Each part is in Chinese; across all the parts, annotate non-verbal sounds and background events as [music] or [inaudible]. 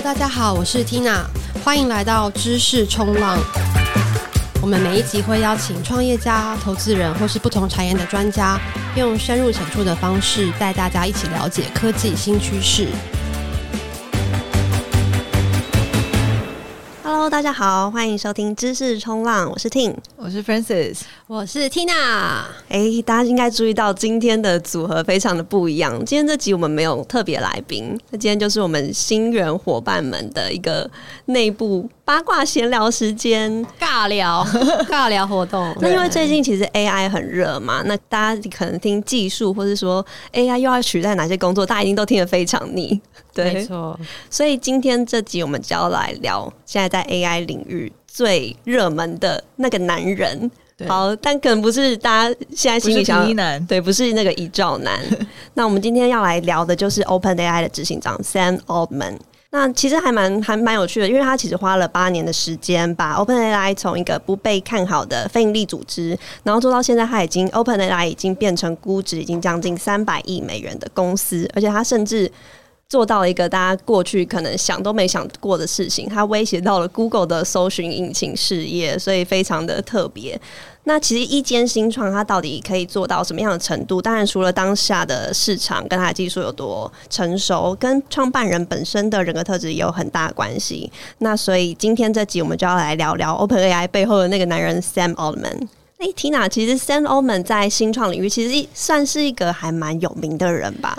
大家好，我是 Tina，欢迎来到知识冲浪。我们每一集会邀请创业家、投资人或是不同产业的专家，用深入浅出的方式带大家一起了解科技新趋势。Hello，大家好，欢迎收听知识冲浪，我是 Ting，我是 Francis，我是 Tina。哎，大家应该注意到今天的组合非常的不一样。今天这集我们没有特别来宾，那今天就是我们新人伙伴们的一个内部八卦闲聊时间，尬聊 [laughs] 尬聊活动。那因为最近其实 AI 很热嘛，那大家可能听技术，或是说 AI 又要取代哪些工作，大家一定都听得非常腻。[laughs] 对，没错。所以今天这集我们就要来聊现在在 AI 领域最热门的那个男人。好，但可能不是大家现在心里想的，对，不是那个遗照男。[laughs] 那我们今天要来聊的就是 OpenAI 的执行长 Sam Altman。那其实还蛮还蛮有趣的，因为他其实花了八年的时间，把 OpenAI 从一个不被看好的非营利组织，然后做到现在，他已经 OpenAI 已经变成估值已经将近三百亿美元的公司，而且他甚至。做到一个大家过去可能想都没想过的事情，它威胁到了 Google 的搜寻引擎事业，所以非常的特别。那其实一间新创它到底可以做到什么样的程度？当然除了当下的市场跟它的技术有多成熟，跟创办人本身的人格特质也有很大关系。那所以今天这集我们就要来聊聊 OpenAI 背后的那个男人 Sam Altman。哎，Tina，其实 Sam Altman 在新创领域其实算是一个还蛮有名的人吧？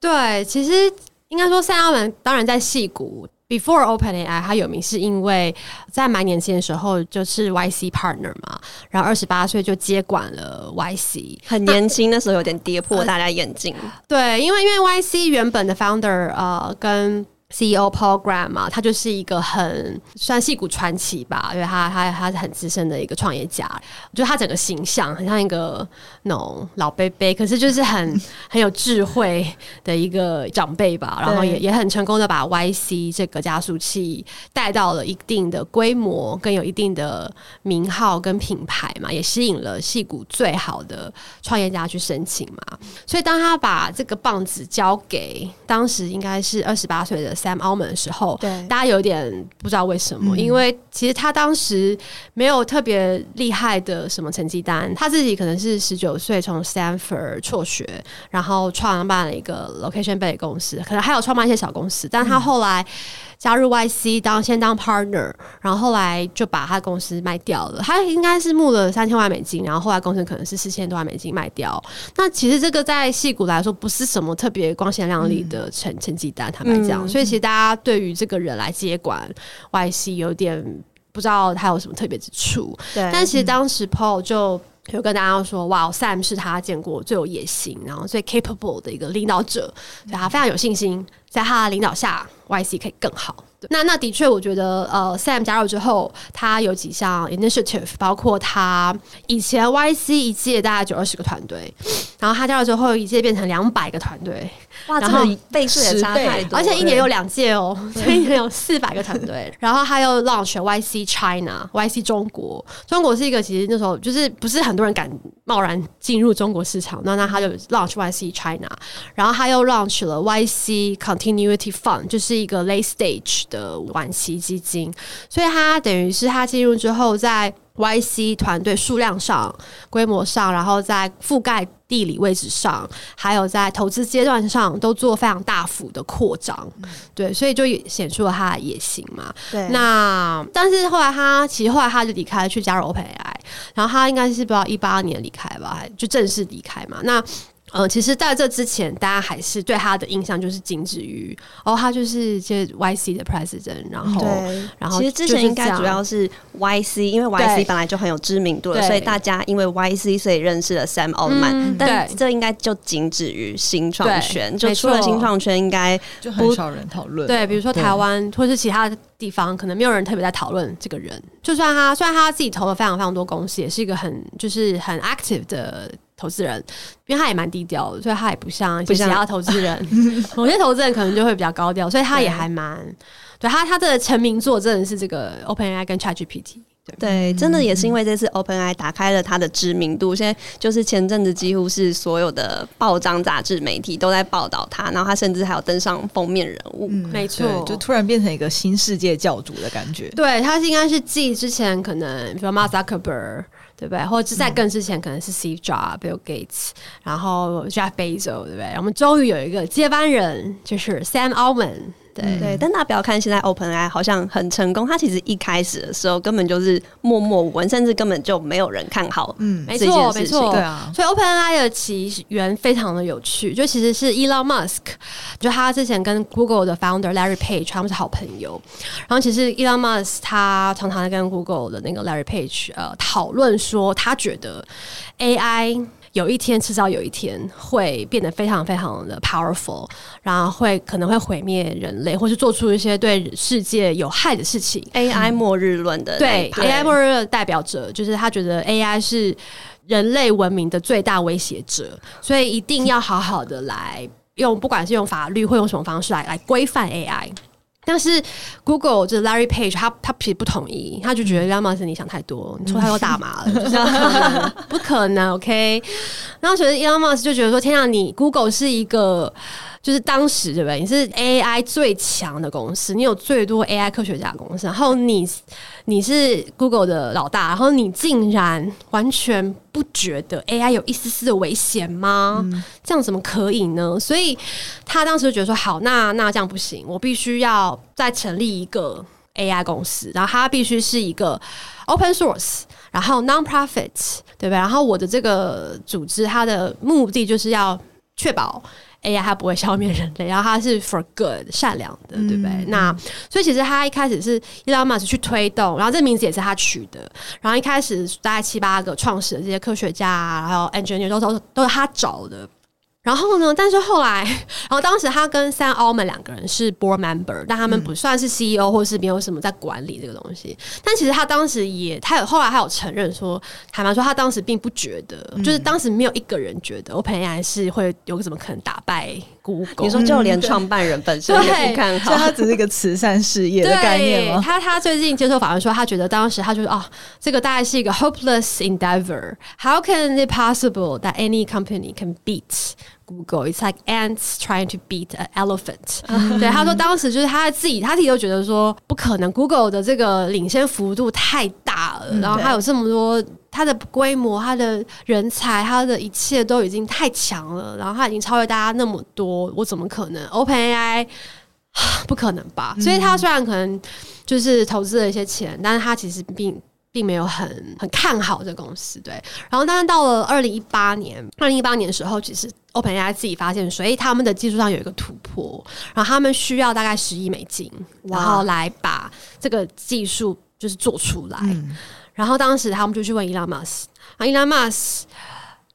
对，其实。应该说，赛奥门当然在矽谷，before OpenAI，他有名是因为在蛮年轻的时候就是 YC partner 嘛，然后二十八岁就接管了 YC，很年轻的时候有点跌破大家眼镜。对，因为因为 YC 原本的 founder 呃跟。CEO Paul Graham 嘛，他就是一个很算戏骨传奇吧，因为他他他是很资深的一个创业家，我觉得他整个形象很像一个那种老伯伯，可是就是很 [laughs] 很有智慧的一个长辈吧，然后也也很成功的把 YC 这个加速器带到了一定的规模，更有一定的名号跟品牌嘛，也吸引了戏骨最好的创业家去申请嘛，所以当他把这个棒子交给当时应该是二十八岁的。Sam Altman 的时候，对，大家有点不知道为什么，嗯、因为其实他当时没有特别厉害的什么成绩单，他自己可能是十九岁从 Stanford 辍学，然后创办了一个 location based 公司，可能还有创办一些小公司，但他后来。加入 YC 当先当 partner，然后后来就把他公司卖掉了。他应该是募了三千万美金，然后后来公司可能是四千多万美金卖掉。那其实这个在戏股来说不是什么特别光鲜亮丽的成成绩单，坦白讲。所以其实大家对于这个人来接管 YC 有点不知道他有什么特别之处。对，但其实当时 Paul 就就跟大家说：“哇，Sam 是他见过最有野心，然后最 capable 的一个领导者，所以他非常有信心，在他的领导下。” YC 可以更好。那那的确，我觉得呃，Sam 加入之后，他有几项 initiative，包括他以前 YC 一届大概九二十个团队，然后他加入之后一届变成两百个团队，哇，然后倍数也差太多，而且一年有两届哦，[laughs] 所以一年有四百个团队。[laughs] 然后他又 launch YC China，YC 中国，中国是一个其实那时候就是不是很多人敢贸然进入中国市场，那那他就 launch YC China，然后他又 launch 了 YC Continuity Fund，就是一个 late stage。的晚期基金，所以他等于是他进入之后，在 YC 团队数量上、规模上，然后在覆盖地理位置上，还有在投资阶段上，都做非常大幅的扩张。嗯、对，所以就显出了他的野心嘛。对。那但是后来他其实后来他就离开了，去加入 OpenAI，然后他应该是不知道一八年离开吧，就正式离开嘛。那呃，其实在这之前，大家还是对他的印象就是仅止于哦，他就是接 YC 的 president，然后，然后其实之前应该主要是 YC，因为 YC 本来就很有知名度了，所以大家因为 YC 所以认识了 Sam Altman，嗯、但这应该就仅止于新创圈，就除了新创圈，应该就很少人讨论。对，比如说台湾或是其他地方，可能没有人特别在讨论这个人。就算他，虽然他自己投了非常非常多公司，也是一个很就是很 active 的。投资人，因为他也蛮低调的，所以他也不像其他投资人，[laughs] 某些投资人可能就会比较高调，所以他也还蛮对，对他他的成名作真的是这个 OpenAI 跟 ChatGPT。对，真的也是因为这次 OpenAI 打开了它的知名度，现在就是前阵子几乎是所有的报章、杂志、媒体都在报道它，然后它甚至还有登上封面人物。嗯、没错，就突然变成一个新世界教主的感觉。对，它是应该是继之前可能比如 Mark Zuckerberg 对不对？或者是在更之前可能是 Steve Jobs、Bill Gates，然后 Jeff Bezos，对不对？我们终于有一个接班人，就是 Sam Altman。对对，但大家不要看现在 OpenAI 好像很成功，它其实一开始的时候根本就是默默无闻，甚至根本就没有人看好。嗯，没错没错，对啊。所以 OpenAI 的起源非常的有趣，就其实是 Elon Musk，就他之前跟 Google 的 Founder Larry Page 他们是好朋友，然后其实 Elon Musk 他常常在跟 Google 的那个 Larry Page 呃讨论说，他觉得 AI。有一天，迟早有一天会变得非常非常的 powerful，然后会可能会毁灭人类，或是做出一些对世界有害的事情。AI 末日论的对，对 AI 末日的代表者，就是他觉得 AI 是人类文明的最大威胁者，所以一定要好好的来用，不管是用法律或用什么方式来来规范 AI。但是 Google 就是 Larry Page，他他其实不同意，他就觉得 Elon Musk 你想太多，你抽太多大麻了，嗯、就是 [laughs] 不可能，OK？然后所以 Elon Musk 就觉得说，天啊，你 Google 是一个。就是当时对不对？你是 AI 最强的公司，你有最多 AI 科学家的公司，然后你你是 Google 的老大，然后你竟然完全不觉得 AI 有一丝丝的危险吗？嗯、这样怎么可以呢？所以他当时就觉得说，好，那那这样不行，我必须要再成立一个 AI 公司，然后它必须是一个 Open Source，然后 Non-Profit，对不对？然后我的这个组织，它的目的就是要确保。AI 它不会消灭人类，然后它是 for good 善良的，对不对？嗯、那所以其实他一开始是 Elon Musk 去推动，然后这名字也是他取的。然后一开始大概七八个创始的这些科学家啊，还有 engineer 都都都是他找的。然后呢？但是后来，[laughs] 然后当时他跟 Sam Altman 两个人是 board member，但他们不算是 CEO 或是没有什么在管理这个东西。但其实他当时也，他有后来还有承认说，坦白说他当时并不觉得，嗯、就是当时没有一个人觉得 OpenAI 是会有什么可能打败 Google。你说就连创办人本身也不看好，他只是一个慈善事业的概念吗？他他最近接受访问说，他觉得当时他就是哦，这个大概是一个 hopeless endeavor。How can it possible that any company can beat Google, it's like ants trying to beat an elephant。对，他说当时就是他自己，他自己都觉得说不可能，Google 的这个领先幅度太大了，然后他有这么多，他的规模、它的人才、他的一切都已经太强了，然后他已经超越大家那么多，我怎么可能？OpenAI [sighs] 不可能吧？所以他虽然可能就是投资了一些钱，但是他其实并。并没有很很看好这个公司，对。然后，但是到了二零一八年，二零一八年的时候，其实 OpenAI 自己发现，所以他们的技术上有一个突破，然后他们需要大概十亿美金，然后来把这个技术就是做出来。嗯、然后当时他们就去问 Elon Musk，啊伊拉马斯。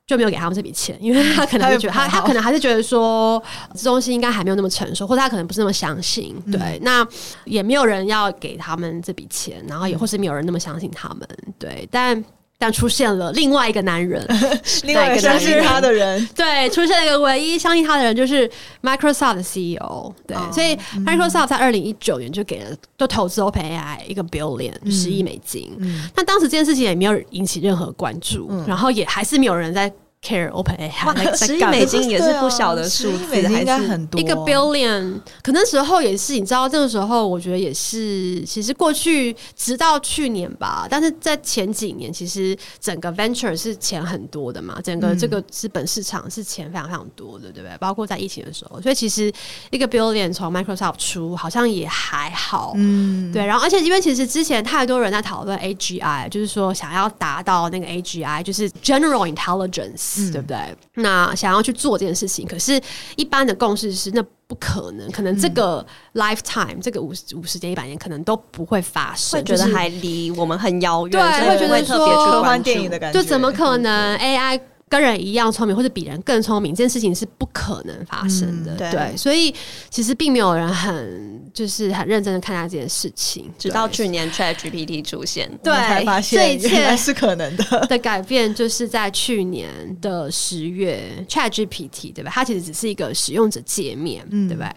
就没有给他们这笔钱，因为他可能会觉得他他可能还是觉得说这东西应该还没有那么成熟，或者他可能不是那么相信。对，嗯、那也没有人要给他们这笔钱，然后也或是没有人那么相信他们。对，但但出现了另外一个男人，[laughs] 另外一个相信他的人，对，出现了一个唯一相信他的人，就是 Microsoft 的 CEO。对，哦、所以 Microsoft 在二零一九年就给了，就投资 OpenAI 一个 billion 十亿美金。嗯，但当时这件事情也没有引起任何关注，嗯、然后也还是没有人在。Care OpenAI，十亿美金也是不小的数字，应该很多。一个 billion，可能时候也是，你知道，这个时候我觉得也是。其实过去直到去年吧，但是在前几年，其实整个 venture 是钱很多的嘛，整个这个资本市场是钱非常非常多的，对不对？包括在疫情的时候，所以其实一个 billion 从 Microsoft 出好像也还好，嗯，对。然后，而且因为其实之前太多人在讨论 AGI，就是说想要达到那个 AGI，就是 General Intelligence。嗯、对不对？那想要去做这件事情，可是一般的共识是那不可能，可能这个 lifetime、嗯、这个五十五十年、一百年可能都不会发生，会觉得还离我们很遥远，对，会觉得说科幻电影的感觉，就怎么可能 AI？跟人一样聪明，或者比人更聪明，这件事情是不可能发生的。嗯、对，对，所以其实并没有人很就是很认真的看待这件事情，直到去年 ChatGPT 出现，对，才发现这一切是可能的的改变，就是在去年的十月，ChatGPT 对吧？它其实只是一个使用者界面，嗯、对吧？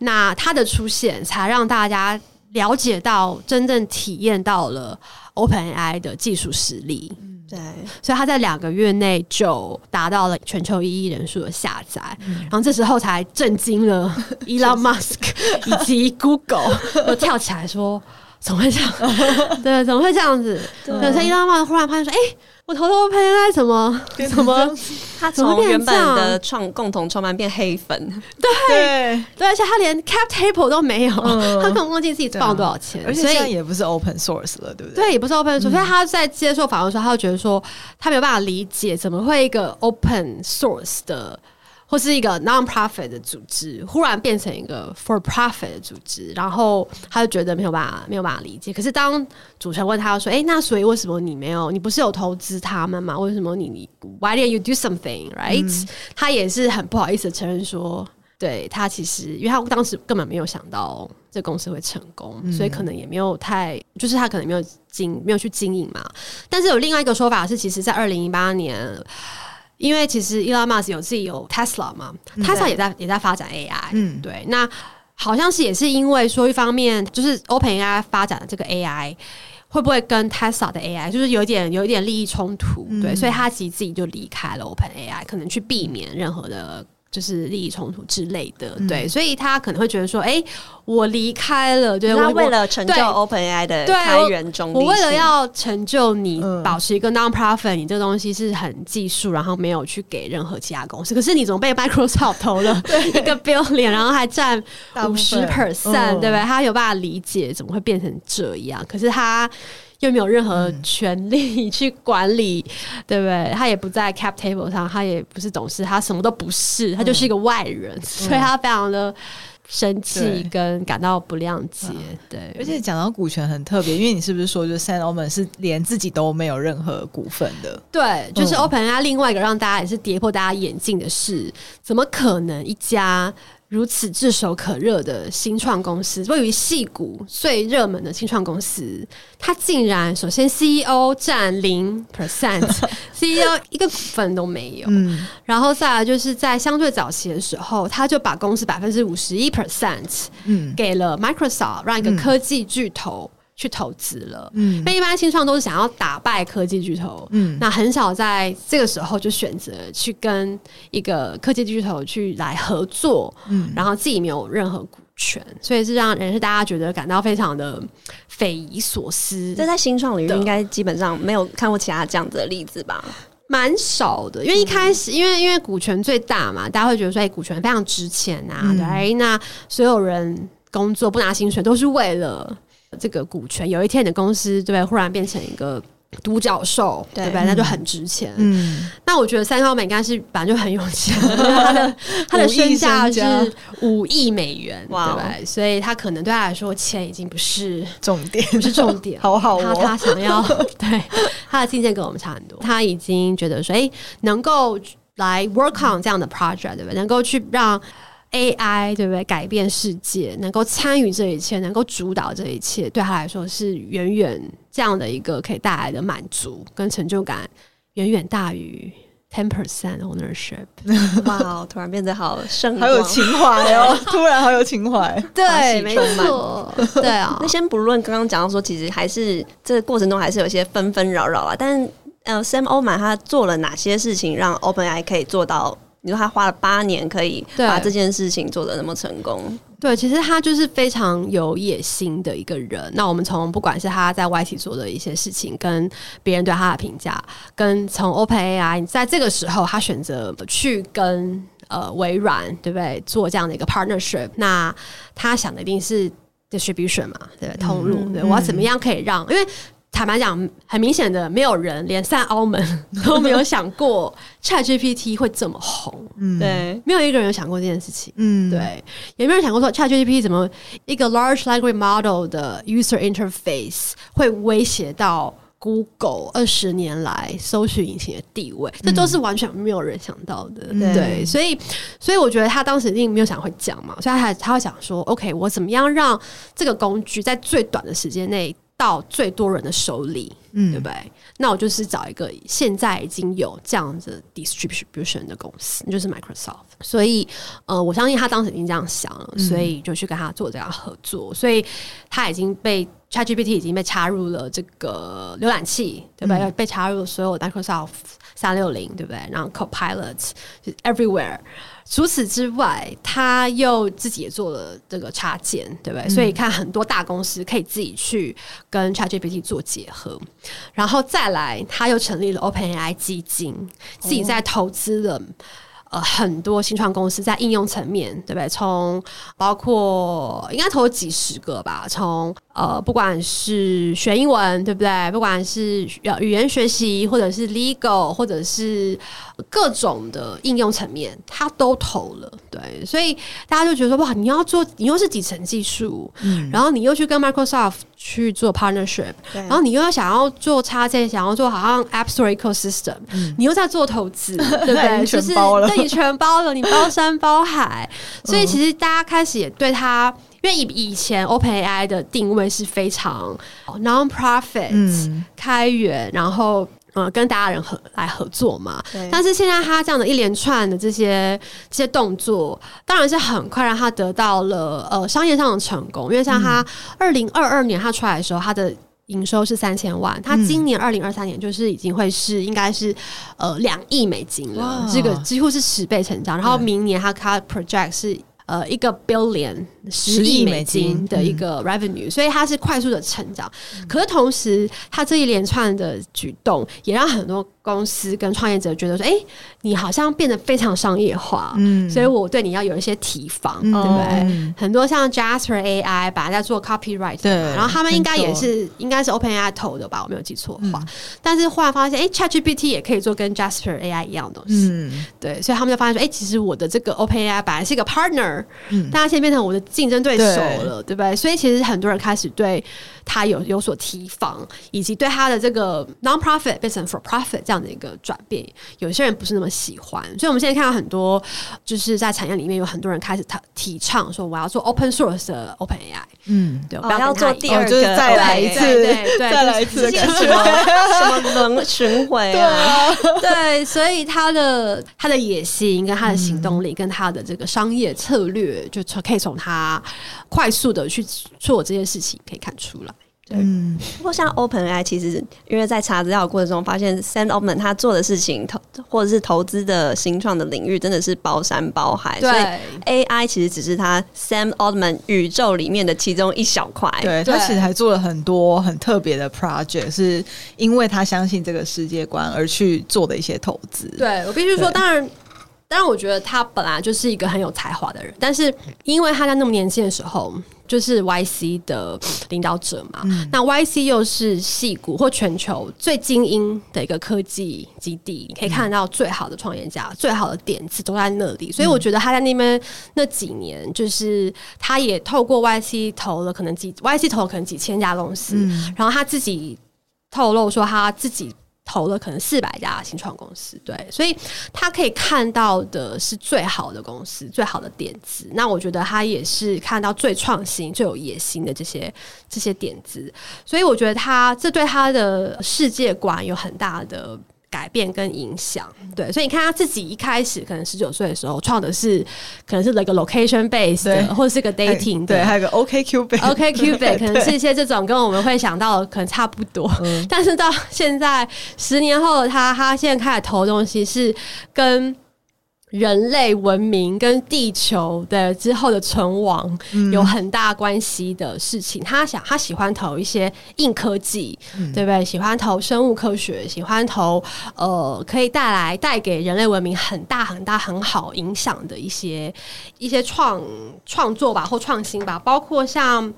那它的出现才让大家了解到，真正体验到了。OpenAI 的技术实力。对，所以他在两个月内就达到了全球一亿人数的下载，嗯、然后这时候才震惊了 [laughs] Elon Musk 以及 Google，[laughs] 都跳起来说：“怎么会这样？[laughs] 对，怎么会这样子？”对，所以 Elon Musk 忽然发现说：“哎、欸。”我偷偷 OpenAI 怎么什么？他从原本的创共同创办变黑粉，[laughs] 对对，对，而且他连 cap table 都没有，嗯、[laughs] 他根本忘记自己赚了多少钱，而且现在也不是 open source 了，对不对？对，也不是 open source，、嗯、所以他在接受访问的时候，他就觉得说，他没有办法理解怎么会一个 open source 的。或是一个 non-profit 的组织，忽然变成一个 for-profit 的组织，然后他就觉得没有办法，没有办法理解。可是当主持人问他说：“哎、欸，那所以为什么你没有？你不是有投资他们吗？为什么你你 Why didn't you do something? Right？” 嗯、他也是很不好意思的承认说：“对他其实，因为他当时根本没有想到这公司会成功，嗯、所以可能也没有太，就是他可能没有经没有去经营嘛。但是有另外一个说法是，其实在二零一八年。因为其实 Elon Musk 有自己有 Tesla 嘛，Tesla 也在也在发展 AI，嗯，对，那好像是也是因为说一方面就是 OpenAI 发展的这个 AI 会不会跟 Tesla 的 AI 就是有点有一点利益冲突，嗯、对，所以他其实自己就离开了 OpenAI，可能去避免任何的。就是利益冲突之类的，嗯、对，所以他可能会觉得说，哎、欸，我离开了，对，他为了成就 OpenAI 的开源中立，我为了要成就你，保持一个 non-profit，、嗯、你这个东西是很技术，然后没有去给任何其他公司，可是你怎么被 Microsoft 投了 [laughs] 一个 billion，然后还占五十 percent，对不对？他有办法理解怎么会变成这样，可是他。又没有任何权利去管理，嗯、[laughs] 对不对？他也不在 cap table 上，他也不是董事，他什么都不是，他就是一个外人，嗯、所以他非常的生气跟感到不谅解。对，对而且讲到股权很特别，因为你是不是说，就 Sam Altman 是连自己都没有任何股份的？对，就是 OpenAI 另外一个让大家也是跌破大家眼镜的事，怎么可能一家？如此炙手可热的新创公司，位于戏谷最热门的新创公司，它竟然首先 CEO 占零 percent，CEO [laughs] 一个股份都没有。嗯，然后再来就是在相对早期的时候，他就把公司百分之五十一 percent，嗯，给了 Microsoft，让一个科技巨头。去投资了，嗯，那一般新创都是想要打败科技巨头，嗯，那很少在这个时候就选择去跟一个科技巨头去来合作，嗯，然后自己没有任何股权，所以是让人是大家觉得感到非常的匪夷所思。这在新创领域应该基本上没有看过其他这样子的例子吧？蛮少的，因为一开始，因为因为股权最大嘛，大家会觉得说，哎，股权非常值钱啊，嗯、对，那所有人工作不拿薪水都是为了。这个股权，有一天你的公司对不对？忽然变成一个独角兽，对不对？那就很值钱。嗯，那我觉得 Sam Altman 应该是本来就很有钱，[laughs] 他的他的身价是五亿美元，对？所以他可能对他来说，钱已经不是重点，不是重点。好好，他他想要 [laughs] 对他的境界跟我们差很多，他已经觉得说，哎，能够来 work on 这样的 project，对不对？能够去让。AI 对不对？改变世界，能够参与这一切，能够主导这一切，对他来说是远远这样的一个可以带来的满足跟成就感，远远大于 ten percent ownership。[laughs] 哇，突然变得好圣，好有情怀哦！突然好有情怀，[laughs] 对，没错，[laughs] 对啊。那先不论刚刚讲到说，其实还是这个过程中还是有些纷纷扰扰啊。但呃，Sam Altman 他做了哪些事情，让 OpenAI 可以做到？你说他花了八年可以把这件事情做得那么成功？对，其实他就是非常有野心的一个人。那我们从不管是他在 YT 做的一些事情，跟别人对他的评价，跟从 OpenAI 在这个时候他选择去跟呃微软对不对做这样的一个 partnership，那他想的一定是 distribution 嘛，对，通路。对，我要怎么样可以让？因为坦白讲，很明显的，没有人连上澳门 [laughs] 都没有想过 ChatGPT 会这么红。嗯，对，没有一个人有想过这件事情。嗯，对，也没有人想过说 ChatGPT 怎么一个 Large Language Model 的 User Interface 会威胁到 Google 二十年来搜寻引擎的地位，这都是完全没有人想到的。嗯、对，所以，所以我觉得他当时一定没有想会讲嘛，所以他他会想说，OK，我怎么样让这个工具在最短的时间内。到最多人的手里，嗯，对不对？那我就是找一个现在已经有这样子 distribution 的公司，就是 Microsoft。所以，呃，我相信他当时已经这样想了，所以就去跟他做这样合作。所以他已经被 ChatGPT 已经被插入了这个浏览器，对不对？被插入了所有 Microsoft 三六零，对不对？然后 Copilot 就 everywhere。除此之外，他又自己也做了这个插件，对不对？嗯、所以看很多大公司可以自己去跟 ChatGPT 做结合，然后再来，他又成立了 OpenAI 基金，自己在投资了。呃，很多新创公司在应用层面，对不对？从包括应该投几十个吧，从呃，不管是学英文，对不对？不管是语语言学习，或者是 legal，或者是各种的应用层面，他都投了。对，所以大家就觉得说，哇，你要做，你又是底层技术，嗯，然后你又去跟 Microsoft 去做 partnership，对然后你又要想要做插件，想要做好像 App Store ecosystem，嗯，你又在做投资，[laughs] 对不对？就是你全包了，你包山包海，所以其实大家开始也对他，因为以以前 OpenAI 的定位是非常 non-profit、嗯、开源，然后呃跟大家人合来合作嘛。但是现在他这样的一连串的这些这些动作，当然是很快让他得到了呃商业上的成功，因为像他二零二二年他出来的时候，他的。营收是三千万，他今年二零二三年就是已经会是应该是呃两亿美金了，这个几乎是十倍成长。然后明年他他 project 是呃一个 billion 十亿美金的一个 revenue，、嗯、所以它是快速的成长。嗯、可是同时，他这一连串的举动也让很多。公司跟创业者觉得说：“哎、欸，你好像变得非常商业化，嗯，所以我对你要有一些提防，嗯、对不对？嗯、很多像 Jasper AI 本来在做 copyright，对，然后他们应该也是应该是 OpenAI 投的吧？我没有记错的话。嗯、但是忽然发现，哎、欸、，ChatGPT 也可以做跟 Jasper AI 一样的东西，嗯，对，所以他们就发现说，哎、欸，其实我的这个 OpenAI 本来是一个 partner，嗯，但他现在变成我的竞争对手了，对，对不对？所以其实很多人开始对。”他有有所提防，以及对他的这个 non-profit 变成 for-profit 这样的一个转变，有些人不是那么喜欢。所以我们现在看到很多，就是在产业里面有很多人开始他提倡说，我要做 open source 的 OpenAI。嗯，对，我要做第二个，就是再来一次，对，再来一次，什么什么轮巡回啊？对，所以他的他的野心跟他的行动力跟他的这个商业策略，就从可以从他快速的去做这件事情可以看出来。嗯，不过像 OpenAI 其实因为在查资料的过程中发现，Sam Altman 他做的事情投或者是投资的新创的领域真的是包山包海，对所以 AI 其实只是他 Sam Altman 宇宙里面的其中一小块。对，他其实还做了很多很特别的 project，是因为他相信这个世界观而去做的一些投资。对，我必须说，当然。当然，我觉得他本来就是一个很有才华的人，但是因为他在那么年轻的时候就是 YC 的领导者嘛，嗯、那 YC 又是戏骨或全球最精英的一个科技基地，你可以看得到最好的创业家、嗯、最好的点子都在那里，所以我觉得他在那边那几年，就是他也透过 YC 投了可能几 YC 投了可能几千家公司，嗯、然后他自己透露说他自己。投了可能四百家新创公司，对，所以他可以看到的是最好的公司、最好的点子。那我觉得他也是看到最创新、最有野心的这些这些点子。所以我觉得他这对他的世界观有很大的。改变跟影响，对，所以你看他自己一开始可能十九岁的时候创的是，可能是那个 location base 的，或者是个 dating，对，还有个 OkCupid，OkCupid，可能是一些这种跟我们会想到的可能差不多，但是到现在十年后的他，他现在开始投的东西是跟。人类文明跟地球的之后的存亡有很大关系的事情，嗯、他想他喜欢投一些硬科技，嗯、对不对？喜欢投生物科学，喜欢投呃可以带来带给人类文明很大很大很好影响的一些一些创创作吧或创新吧，包括像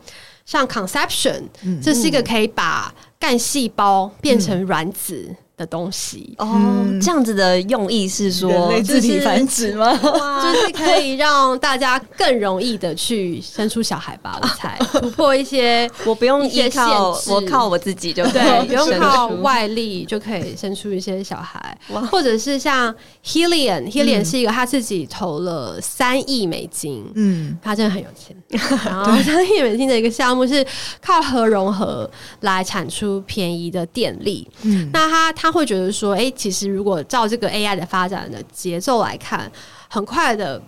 像 Conception，、嗯、这是一个可以把干细胞变成卵子。嗯的东西。哦，嗯、这样子的用意是说人类自体繁殖吗？[laughs] 就是可以让大家更容易的去生出小孩吧，我猜。[laughs] 突破一些我不用依靠我靠我自己就对，不用靠外力就可以生出一些小孩，或者是像 Helion，Helion、嗯、是一个他自己投了三亿美金，嗯，他真的很有钱，[laughs] 然后三亿美金的一个项目是靠核融合来产出便宜的电力，嗯，那他。他会觉得说，哎，其实如果照这个 AI 的发展的节奏来看，很快的。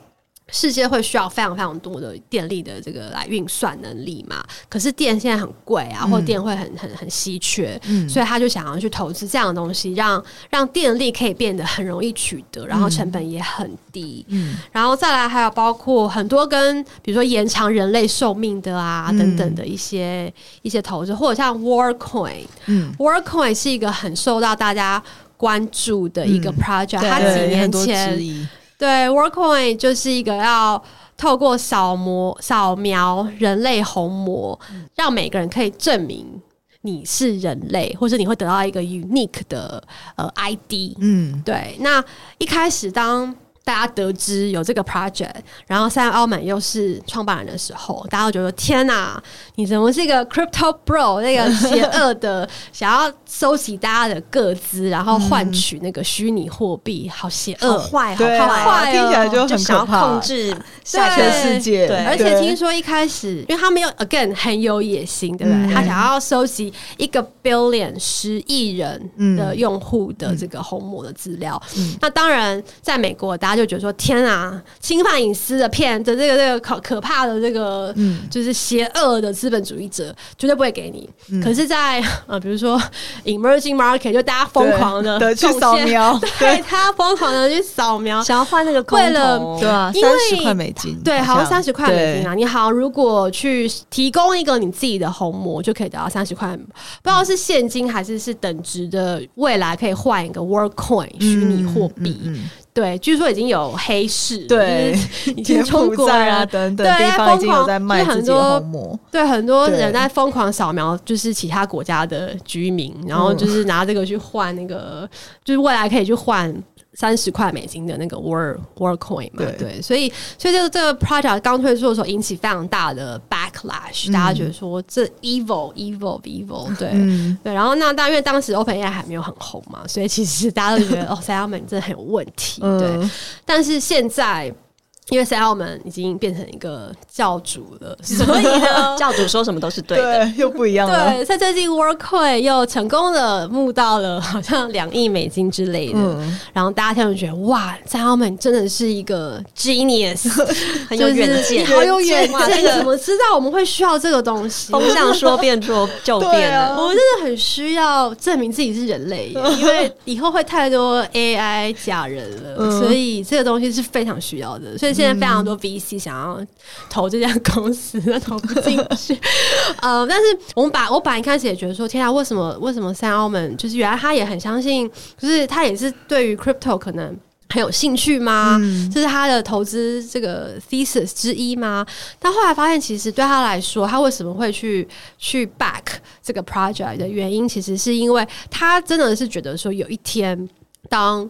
世界会需要非常非常多的电力的这个来运算能力嘛？可是电现在很贵啊，或电会很很很稀缺，嗯，所以他就想要去投资这样的东西，让让电力可以变得很容易取得，然后成本也很低，嗯，然后再来还有包括很多跟比如说延长人类寿命的啊等等的一些一些投资，或者像 Worldcoin，嗯，Worldcoin 是一个很受到大家关注的一个 project，它几年前。对，Worldcoin 就是一个要透过扫描扫描人类虹膜，让每个人可以证明你是人类，或者你会得到一个 unique 的呃 ID。嗯，对。那一开始当大家得知有这个 project，然后 Sam Altman 又是创办人的时候，大家都觉得天哪，你怎么是一个 crypto bro 那个邪恶的，想要收集大家的个资，然后换取那个虚拟货币，好邪恶，好坏，好坏，听起来就很可怕，想要控制下全世界。对，而且听说一开始，因为他没有 again 很有野心，对不对？他想要收集一个 billion 十亿人的用户的这个红魔的资料。那当然，在美国，大家。就觉得说天啊，侵犯隐私的骗的这个这个可可怕的这个，嗯，就是邪恶的资本主义者绝对不会给你。嗯、可是在，在 [laughs] 呃，比如说 emerging market，就大家疯狂的去扫描，[laughs] 对他疯狂的去扫描，想要换那个为了对啊，三十块美金，对，好像三十块美金啊。你好，如果去提供一个你自己的虹膜，就可以得到三十块，不知道是现金还是是等值的，未来可以换一个 Worldcoin 虚拟货币。嗯嗯对，据说已经有黑市，对，已经中国啊等等地方已经有在卖自己的虹膜，对，很多人在疯狂扫描，就是其他国家的居民，然后就是拿这个去换那个，就是未来可以去换。三十块美金的那个 World Worldcoin 嘛，对，对，所以所以这个这个 project 刚推出的时候引起非常大的 backlash，、嗯、大家觉得说这 evil evil evil，对、嗯、对，然后那但因为当时 OpenAI 还没有很红嘛，所以其实大家都觉得 [laughs] 哦，Sam Altman 真的很有问题，对，嗯、但是现在。因为 Sam Altman 已经变成一个教主了，所以呢，[laughs] 教主说什么都是对的，对又不一样了。对，在最近 Worldcoin 又成功的募到了好像两亿美金之类的，嗯、然后大家听了觉得哇，Sam Altman 真的是一个 genius，[laughs] 很有远见，好有远见，怎么知道我们会需要这个东西？风向说变就就变了，啊、我真的很需要证明自己是人类，[laughs] 因为以后会太多 AI 假人了，嗯、所以这个东西是非常需要的，所以。现在非常多 VC 想要投这家公司，投不进去。[laughs] 呃，但是我们把我本来一开始也觉得说，天啊，为什么为什么 Sam Altman 就是原来他也很相信，就是他也是对于 crypto 可能很有兴趣吗？嗯、这是他的投资这个 thesis 之一吗？但后来发现，其实对他来说，他为什么会去去 back 这个 project 的原因，其实是因为他真的是觉得说，有一天当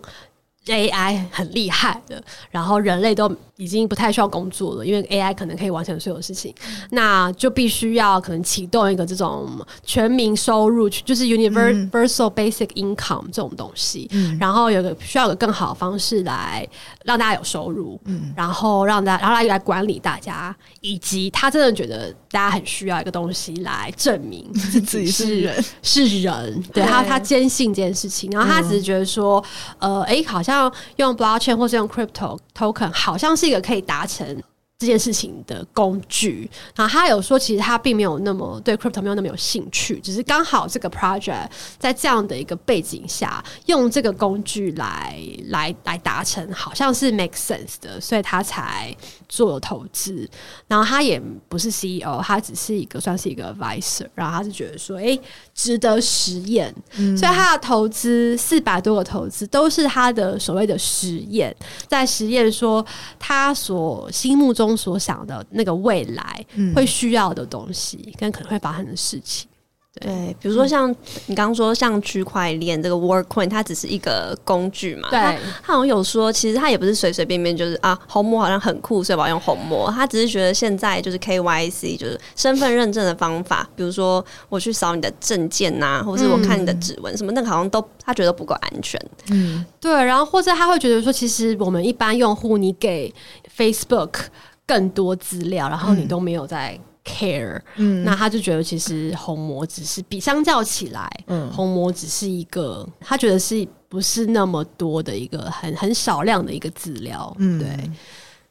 AI 很厉害的，然后人类都已经不太需要工作了，因为 AI 可能可以完成所有事情，那就必须要可能启动一个这种全民收入，就是 universal basic income 这种东西，嗯、然后有个需要有个更好的方式来让大家有收入，嗯、然后让大家然后来来管理大家，以及他真的觉得大家很需要一个东西来证明 [laughs] 自己是人。是人，对他他坚信这件事情，然后他只是觉得说，呃，哎，好像。用 blockchain 或是用 crypto token，好像是一个可以达成这件事情的工具。然后他有说，其实他并没有那么对 crypto 没有那么有兴趣，只是刚好这个 project 在这样的一个背景下，用这个工具来来来达成，好像是 make sense 的，所以他才做了投资。然后他也不是 CEO，他只是一个算是一个 advisor。然后他是觉得说，哎。值得实验，嗯、所以他的投资四百多个投资都是他的所谓的实验，在实验说他所心目中所想的那个未来会需要的东西，跟可能会发生的事情。对，比如说像你刚刚说，像区块链这个 Workcoin，它只是一个工具嘛。对，他好像有说，其实他也不是随随便便就是啊，红魔好像很酷，所以我要用红魔。他只是觉得现在就是 KYC，就是身份认证的方法，比如说我去扫你的证件呐、啊，或是我看你的指纹、嗯、什么，那个好像都他觉得不够安全。嗯，对。然后或者他会觉得说，其实我们一般用户，你给 Facebook 更多资料，然后你都没有在。care，嗯，那他就觉得其实红魔只是比相较起来，嗯，红魔只是一个他觉得是不是那么多的一个很很少量的一个资料，嗯，对，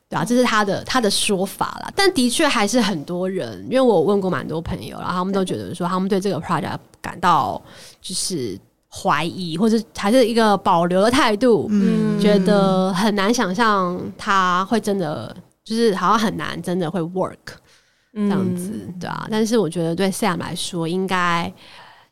对啊，这是他的他的说法啦。但的确还是很多人，因为我问过蛮多朋友，然后他们都觉得说他们对这个 project 感到就是怀疑，或者还是一个保留的态度，嗯，觉得很难想象他会真的就是好像很难真的会 work。这样子，对啊，但是我觉得对 Sam 来说，应该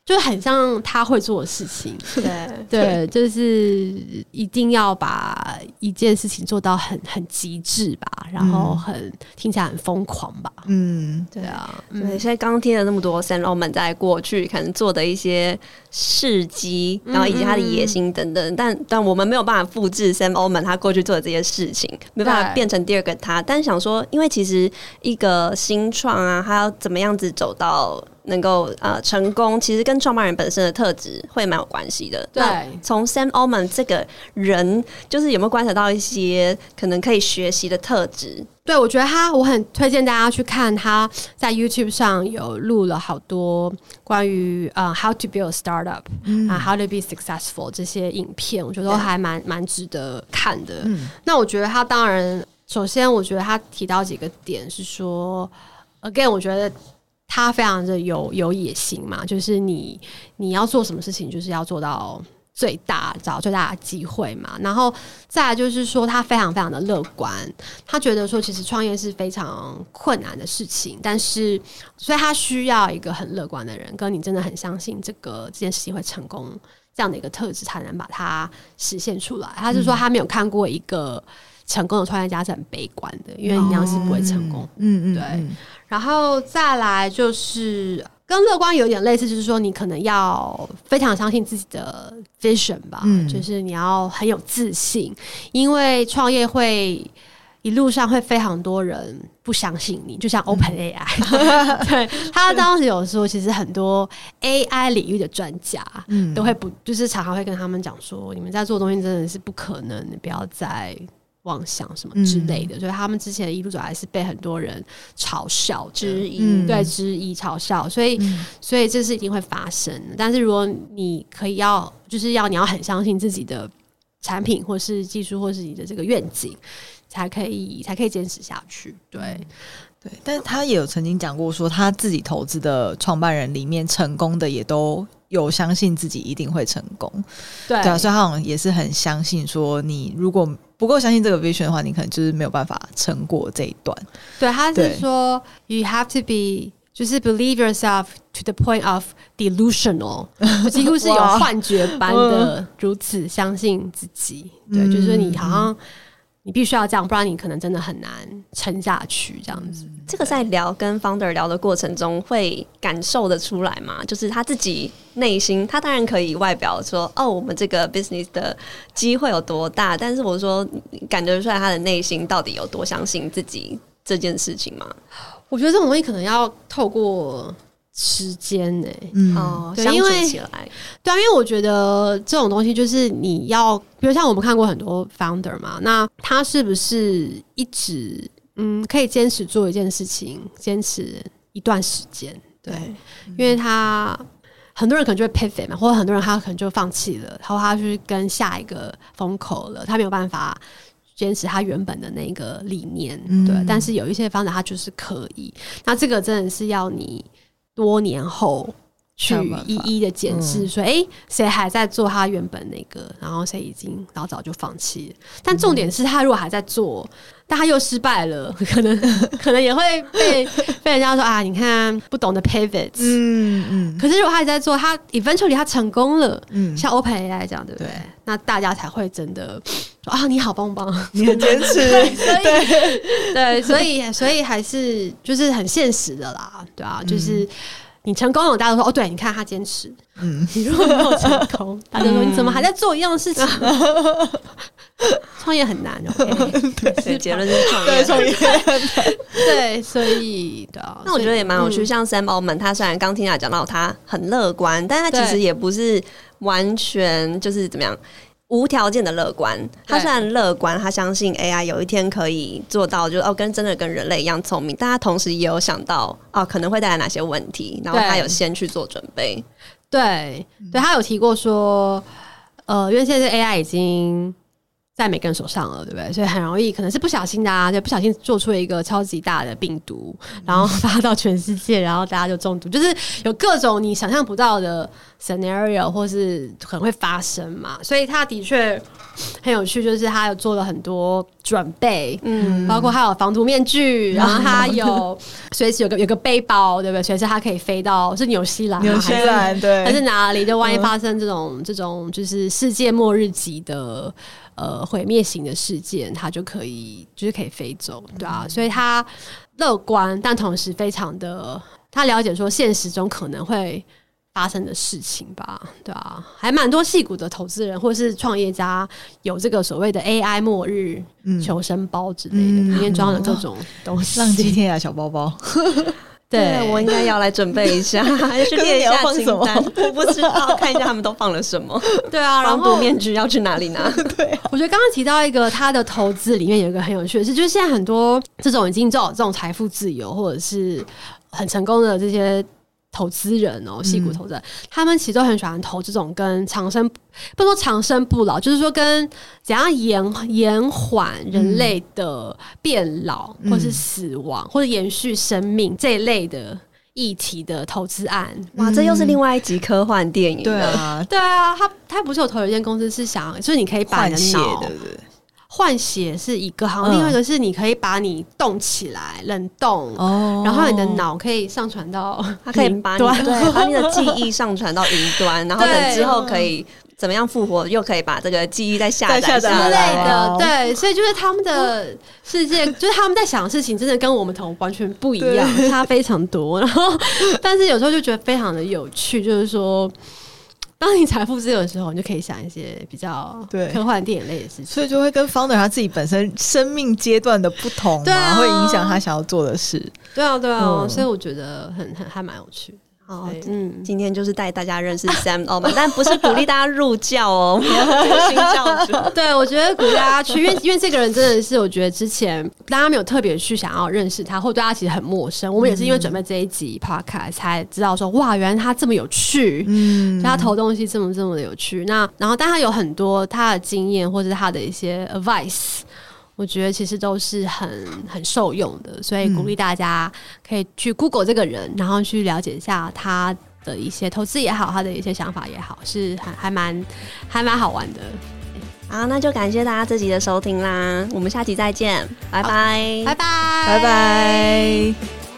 就很像他会做的事情，[laughs] 对。对，就是一定要把一件事情做到很很极致吧，然后很、嗯、听起来很疯狂吧，嗯，对啊，对，现在刚刚听了那么多 Sam Altman 在过去可能做的一些事迹，然后以及他的野心等等，但但我们没有办法复制 Sam Altman 他过去做的这些事情，没办法变成第二个他，但是想说，因为其实一个新创啊，他要怎么样子走到。能够呃成功，其实跟创办人本身的特质会蛮有关系的。对，从 Sam Altman 这个人，就是有没有观察到一些可能可以学习的特质？对，我觉得他，我很推荐大家去看他在 YouTube 上有录了好多关于呃 How to build a startup 啊、嗯 uh,，How to be successful 这些影片，我觉得都还蛮蛮值得看的。嗯、那我觉得他当然，首先我觉得他提到几个点是说，Again，我觉得。他非常的有有野心嘛，就是你你要做什么事情，就是要做到最大，找最大的机会嘛。然后再来就是说，他非常非常的乐观，他觉得说其实创业是非常困难的事情，但是所以他需要一个很乐观的人，跟你真的很相信这个这件事情会成功这样的一个特质，才能把它实现出来。他是说他没有看过一个成功的创业家是很悲观的，因为你要是不会成功，嗯嗯，对。然后再来就是跟乐观有点类似，就是说你可能要非常相信自己的 vision 吧，嗯，就是你要很有自信，因为创业会一路上会非常多人不相信你，就像 OpenAI，嗯、[laughs] 对他当时有说，其实很多 AI 领域的专家，都会不就是常常会跟他们讲说，你们在做东西真的是不可能，你不要再。妄想什么之类的，嗯、所以他们之前的一路走来是被很多人嘲笑、质疑，嗯、对，质疑、嘲笑，所以，嗯、所以这是一定会发生的。但是如果你可以要，就是要你要很相信自己的产品，或是技术，或是你的这个愿景，才可以才可以坚持下去。对，对。但是他也有曾经讲过，说他自己投资的创办人里面成功的也都有相信自己一定会成功。对，对啊，所以他好像也是很相信说，你如果。不够相信这个 vision 的话，你可能就是没有办法撑过这一段。对，他是说，you have to be，就是 believe yourself to the point of delusional，[laughs] 几乎是有幻觉般的如此相信自己。哇对，就是说你好像。你必须要这样，不然你可能真的很难撑下去。这样子，这个在聊跟 founder 聊的过程中，会感受得出来吗？就是他自己内心，他当然可以外表说：“哦，我们这个 business 的机会有多大。”但是我说，感觉出来他的内心到底有多相信自己这件事情吗？我觉得这种东西可能要透过。时间呢、欸？嗯，哦，对，因为起来，对啊，因为我觉得这种东西就是你要，比如像我们看过很多 founder 嘛，那他是不是一直嗯可以坚持做一件事情，坚持一段时间？对，嗯、因为他很多人可能就会 pivot 嘛，或者很多人他可能就放弃了，然后他去跟下一个风口了，他没有办法坚持他原本的那个理念。嗯、对，但是有一些 founder 他就是可以，那这个真的是要你。多年后去一一的检视，说，哎，谁还在做他原本那个，然后谁已经老早就放弃了。但重点是他如果还在做，但他又失败了，可能可能也会被被人家说啊，你看不懂得 pivot。嗯嗯。可是如果他还在做，他 eventually 他成功了，嗯，像 OpenAI 这样，对不对？那大家才会真的说啊，你好棒棒，[laughs] 你很坚持。对对，所以所以还是就是很现实的啦，对啊，就是你成功了，大家都说哦，对，你看他坚持。嗯，你如果没有成功，[laughs] 大家说你怎么还在做一样的事情？[laughs] 创业很难，[laughs] OK？对，结论是创业，创业对，所以的啊。那我觉得也蛮有趣，像 Sam Altman，他虽然刚听他讲到他很乐观，但他其实也不是完全就是怎么样。无条件的乐观，他虽然乐观，他相信 AI 有一天可以做到，就是哦，跟真的跟人类一样聪明，但他同时也有想到哦，可能会带来哪些问题，然后他有先去做准备。对，对他有提过说，呃，因为现在 AI 已经。在每个人手上了，对不对？所以很容易，可能是不小心的啊，就不小心做出了一个超级大的病毒，然后发到全世界，然后大家就中毒，就是有各种你想象不到的 scenario，或是可能会发生嘛。所以他的确很有趣，就是他有做了很多准备，嗯，包括他有防毒面具，[laughs] 然后他有随时有个有个背包，对不对？随时他可以飞到是纽西兰，纽西兰对，还是哪里？就万一发生这种、嗯、这种就是世界末日级的。呃，毁灭型的事件，它就可以就是可以飞走，对啊，所以他乐观，但同时非常的他了解说现实中可能会发生的事情吧，对啊，还蛮多戏骨的投资人或是创业家有这个所谓的 AI 末日求生包之类的，里面装了各种东西，浪迹天涯小包包。[laughs] [laughs] 对，我应该要来准备一下，[laughs] 还是列一下清单。[laughs] 我不知道，看一下他们都放了什么。[laughs] 对啊，然后面具要去哪里拿？对，我觉得刚刚提到一个他的投资里面有一个很有趣的事，就是现在很多这种已经做这种财富自由或者是很成功的这些。投资人哦，戏骨投资人，嗯、他们其实都很喜欢投这种跟长生，不说长生不老，就是说跟怎样延延缓人类的变老，嗯、或是死亡，或者延续生命这一类的议题的投资案。哇，这又是另外一集科幻电影。对啊，对啊，他他不是有投有一间公司，是想就是你可以把你的脑。换血是一个，好像另外一个是你可以把你冻起来，冷冻，哦，然后你的脑可以上传到，[laughs] 它可以把你对把你的记忆上传到云端，[laughs] 然后等之后可以怎么样复活，又可以把这个记忆再下载下来。之类的，对，所以就是他们的世界，[laughs] 就是他们在想的事情，真的跟我们同完全不一样，差非常多。然后，但是有时候就觉得非常的有趣，就是说。当你财富自由的时候，你就可以想一些比较对。科幻电影类的事情，所以就会跟 founder 他自己本身生命阶段的不同，对啊，会影响他想要做的事。对啊，对啊，嗯、所以我觉得很很还蛮有趣嗯，今天就是带大家认识 Sam Altman，[laughs] 但不是鼓励大家入教哦，[laughs] 新教主。[laughs] 对，我觉得鼓励大家去，因为因为这个人真的是，我觉得之前大家没有特别去想要认识他，或对他其实很陌生。我们也是因为准备这一集 Podcast 才知道说，哇，原来他这么有趣，嗯，他投东西这么这么的有趣。那然后，但他有很多他的经验，或者他的一些 advice。我觉得其实都是很很受用的，所以鼓励大家可以去 Google 这个人，然后去了解一下他的一些投资也好，他的一些想法也好，是还还蛮还蛮好玩的。好，那就感谢大家这集的收听啦，我们下期再见，拜拜，拜拜，拜拜。